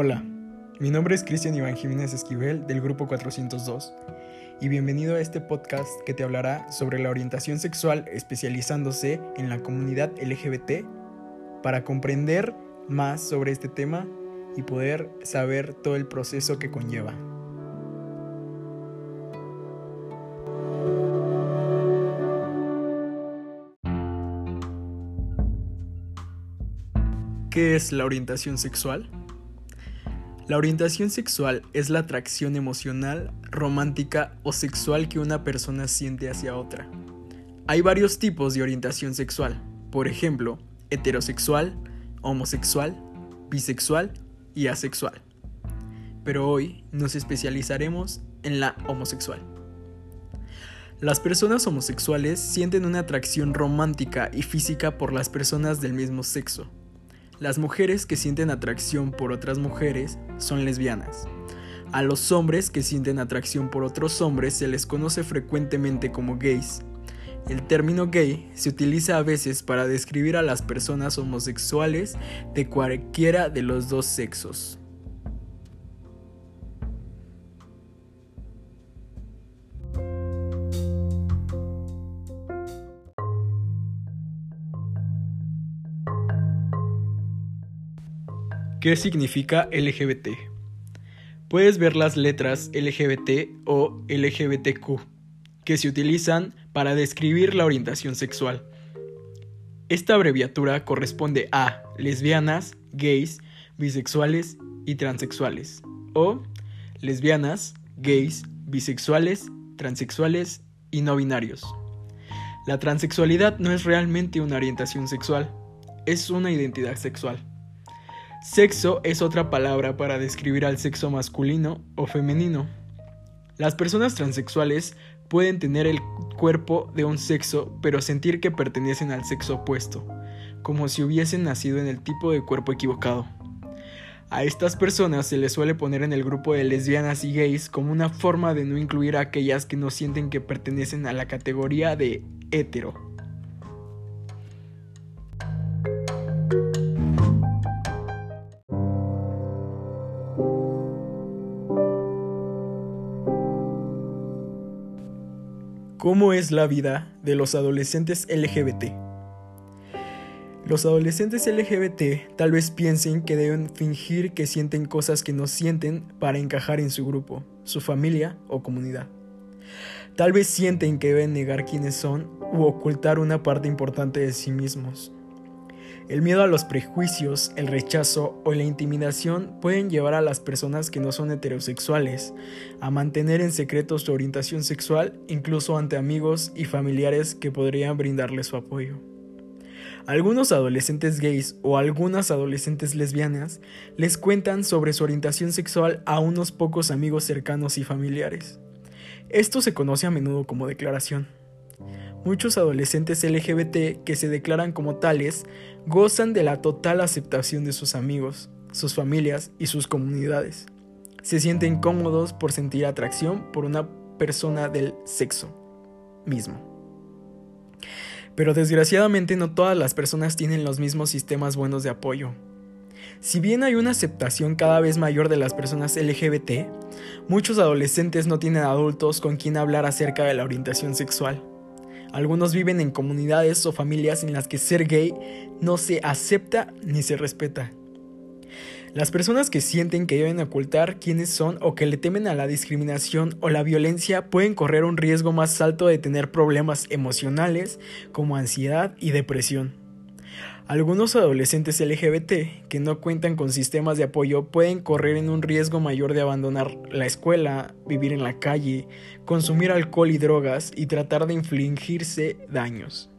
Hola, mi nombre es Cristian Iván Jiménez Esquivel del Grupo 402 y bienvenido a este podcast que te hablará sobre la orientación sexual especializándose en la comunidad LGBT para comprender más sobre este tema y poder saber todo el proceso que conlleva. ¿Qué es la orientación sexual? La orientación sexual es la atracción emocional, romántica o sexual que una persona siente hacia otra. Hay varios tipos de orientación sexual, por ejemplo, heterosexual, homosexual, bisexual y asexual. Pero hoy nos especializaremos en la homosexual. Las personas homosexuales sienten una atracción romántica y física por las personas del mismo sexo. Las mujeres que sienten atracción por otras mujeres son lesbianas. A los hombres que sienten atracción por otros hombres se les conoce frecuentemente como gays. El término gay se utiliza a veces para describir a las personas homosexuales de cualquiera de los dos sexos. ¿Qué significa LGBT? Puedes ver las letras LGBT o LGBTQ que se utilizan para describir la orientación sexual. Esta abreviatura corresponde a lesbianas, gays, bisexuales y transexuales, o lesbianas, gays, bisexuales, transexuales y no binarios. La transexualidad no es realmente una orientación sexual, es una identidad sexual. Sexo es otra palabra para describir al sexo masculino o femenino. Las personas transexuales pueden tener el cuerpo de un sexo pero sentir que pertenecen al sexo opuesto, como si hubiesen nacido en el tipo de cuerpo equivocado. A estas personas se les suele poner en el grupo de lesbianas y gays como una forma de no incluir a aquellas que no sienten que pertenecen a la categoría de hetero. ¿Cómo es la vida de los adolescentes LGBT? Los adolescentes LGBT tal vez piensen que deben fingir que sienten cosas que no sienten para encajar en su grupo, su familia o comunidad. Tal vez sienten que deben negar quiénes son u ocultar una parte importante de sí mismos. El miedo a los prejuicios, el rechazo o la intimidación pueden llevar a las personas que no son heterosexuales a mantener en secreto su orientación sexual incluso ante amigos y familiares que podrían brindarles su apoyo. Algunos adolescentes gays o algunas adolescentes lesbianas les cuentan sobre su orientación sexual a unos pocos amigos cercanos y familiares. Esto se conoce a menudo como declaración. Muchos adolescentes LGBT que se declaran como tales gozan de la total aceptación de sus amigos, sus familias y sus comunidades. Se sienten cómodos por sentir atracción por una persona del sexo mismo. Pero desgraciadamente no todas las personas tienen los mismos sistemas buenos de apoyo. Si bien hay una aceptación cada vez mayor de las personas LGBT, muchos adolescentes no tienen adultos con quien hablar acerca de la orientación sexual. Algunos viven en comunidades o familias en las que ser gay no se acepta ni se respeta. Las personas que sienten que deben ocultar quiénes son o que le temen a la discriminación o la violencia pueden correr un riesgo más alto de tener problemas emocionales como ansiedad y depresión. Algunos adolescentes LGBT que no cuentan con sistemas de apoyo pueden correr en un riesgo mayor de abandonar la escuela, vivir en la calle, consumir alcohol y drogas y tratar de infligirse daños.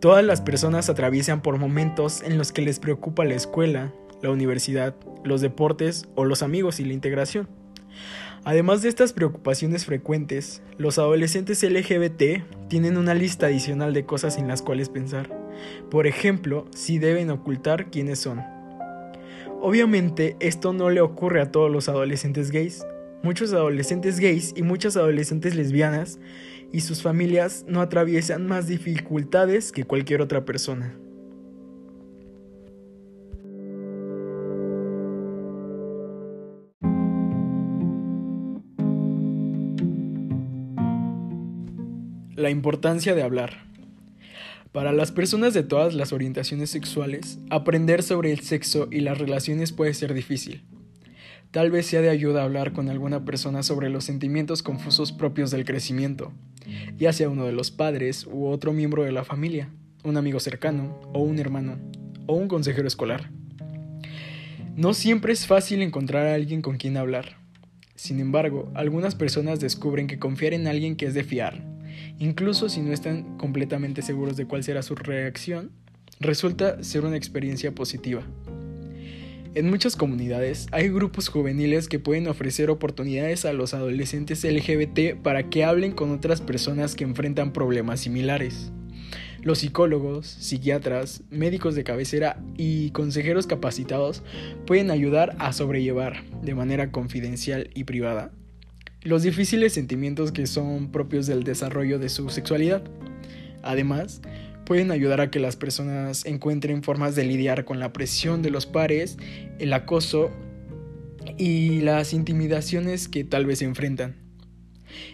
Todas las personas atraviesan por momentos en los que les preocupa la escuela, la universidad, los deportes o los amigos y la integración. Además de estas preocupaciones frecuentes, los adolescentes LGBT tienen una lista adicional de cosas en las cuales pensar. Por ejemplo, si deben ocultar quiénes son. Obviamente esto no le ocurre a todos los adolescentes gays. Muchos adolescentes gays y muchas adolescentes lesbianas y sus familias no atraviesan más dificultades que cualquier otra persona. La importancia de hablar. Para las personas de todas las orientaciones sexuales, aprender sobre el sexo y las relaciones puede ser difícil. Tal vez sea de ayuda hablar con alguna persona sobre los sentimientos confusos propios del crecimiento, ya sea uno de los padres u otro miembro de la familia, un amigo cercano o un hermano o un consejero escolar. No siempre es fácil encontrar a alguien con quien hablar. Sin embargo, algunas personas descubren que confiar en alguien que es de fiar incluso si no están completamente seguros de cuál será su reacción, resulta ser una experiencia positiva. En muchas comunidades hay grupos juveniles que pueden ofrecer oportunidades a los adolescentes LGBT para que hablen con otras personas que enfrentan problemas similares. Los psicólogos, psiquiatras, médicos de cabecera y consejeros capacitados pueden ayudar a sobrellevar, de manera confidencial y privada, los difíciles sentimientos que son propios del desarrollo de su sexualidad. Además, pueden ayudar a que las personas encuentren formas de lidiar con la presión de los pares, el acoso y las intimidaciones que tal vez enfrentan.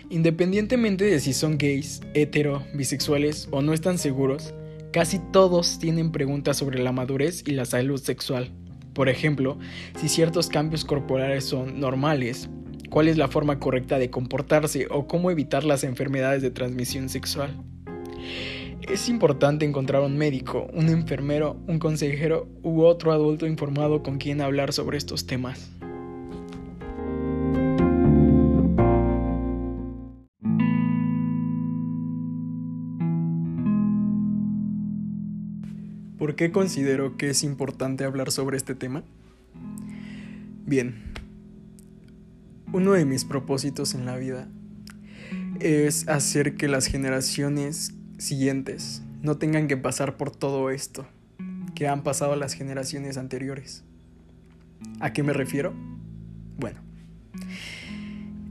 Independientemente de si son gays, hetero, bisexuales o no están seguros, casi todos tienen preguntas sobre la madurez y la salud sexual. Por ejemplo, si ciertos cambios corporales son normales, cuál es la forma correcta de comportarse o cómo evitar las enfermedades de transmisión sexual. Es importante encontrar un médico, un enfermero, un consejero u otro adulto informado con quien hablar sobre estos temas. ¿Por qué considero que es importante hablar sobre este tema? Bien, uno de mis propósitos en la vida es hacer que las generaciones siguientes no tengan que pasar por todo esto que han pasado las generaciones anteriores. ¿A qué me refiero? Bueno,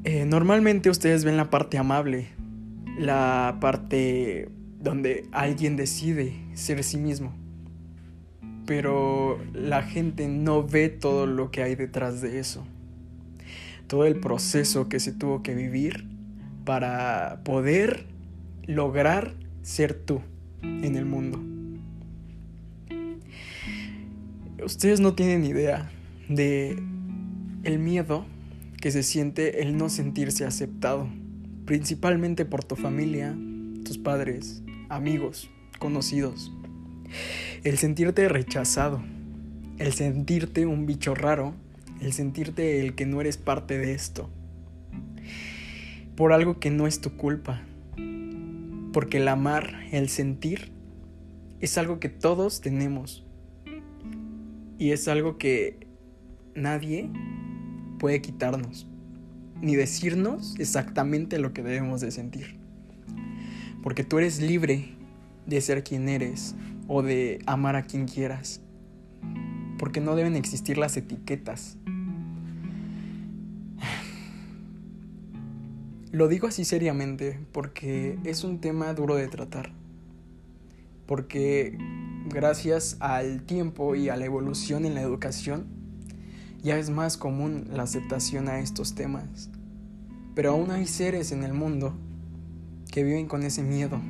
eh, normalmente ustedes ven la parte amable, la parte donde alguien decide ser sí mismo, pero la gente no ve todo lo que hay detrás de eso todo el proceso que se tuvo que vivir para poder lograr ser tú en el mundo. Ustedes no tienen idea de el miedo que se siente el no sentirse aceptado, principalmente por tu familia, tus padres, amigos, conocidos. El sentirte rechazado, el sentirte un bicho raro el sentirte el que no eres parte de esto, por algo que no es tu culpa, porque el amar, el sentir, es algo que todos tenemos. Y es algo que nadie puede quitarnos, ni decirnos exactamente lo que debemos de sentir, porque tú eres libre de ser quien eres o de amar a quien quieras porque no deben existir las etiquetas. Lo digo así seriamente porque es un tema duro de tratar. Porque gracias al tiempo y a la evolución en la educación, ya es más común la aceptación a estos temas. Pero aún hay seres en el mundo que viven con ese miedo.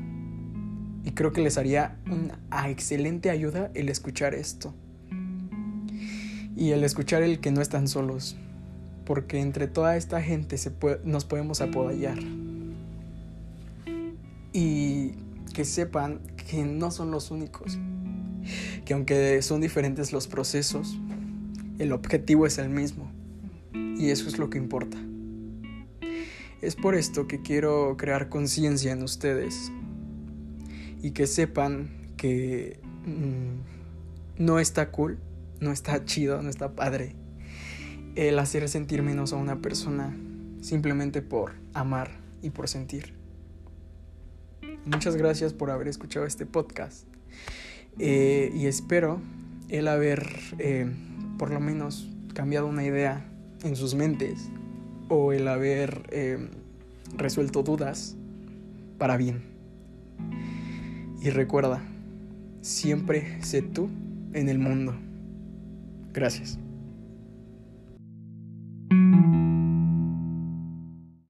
Y creo que les haría una excelente ayuda el escuchar esto y el escuchar el que no están solos, porque entre toda esta gente nos podemos apoyar. Y que sepan que no son los únicos, que aunque son diferentes los procesos, el objetivo es el mismo, y eso es lo que importa. Es por esto que quiero crear conciencia en ustedes y que sepan que mm, no está cool no está chido, no está padre el hacer sentir menos a una persona simplemente por amar y por sentir. Muchas gracias por haber escuchado este podcast eh, y espero el haber eh, por lo menos cambiado una idea en sus mentes o el haber eh, resuelto dudas para bien. Y recuerda, siempre sé tú en el mundo. Gracias.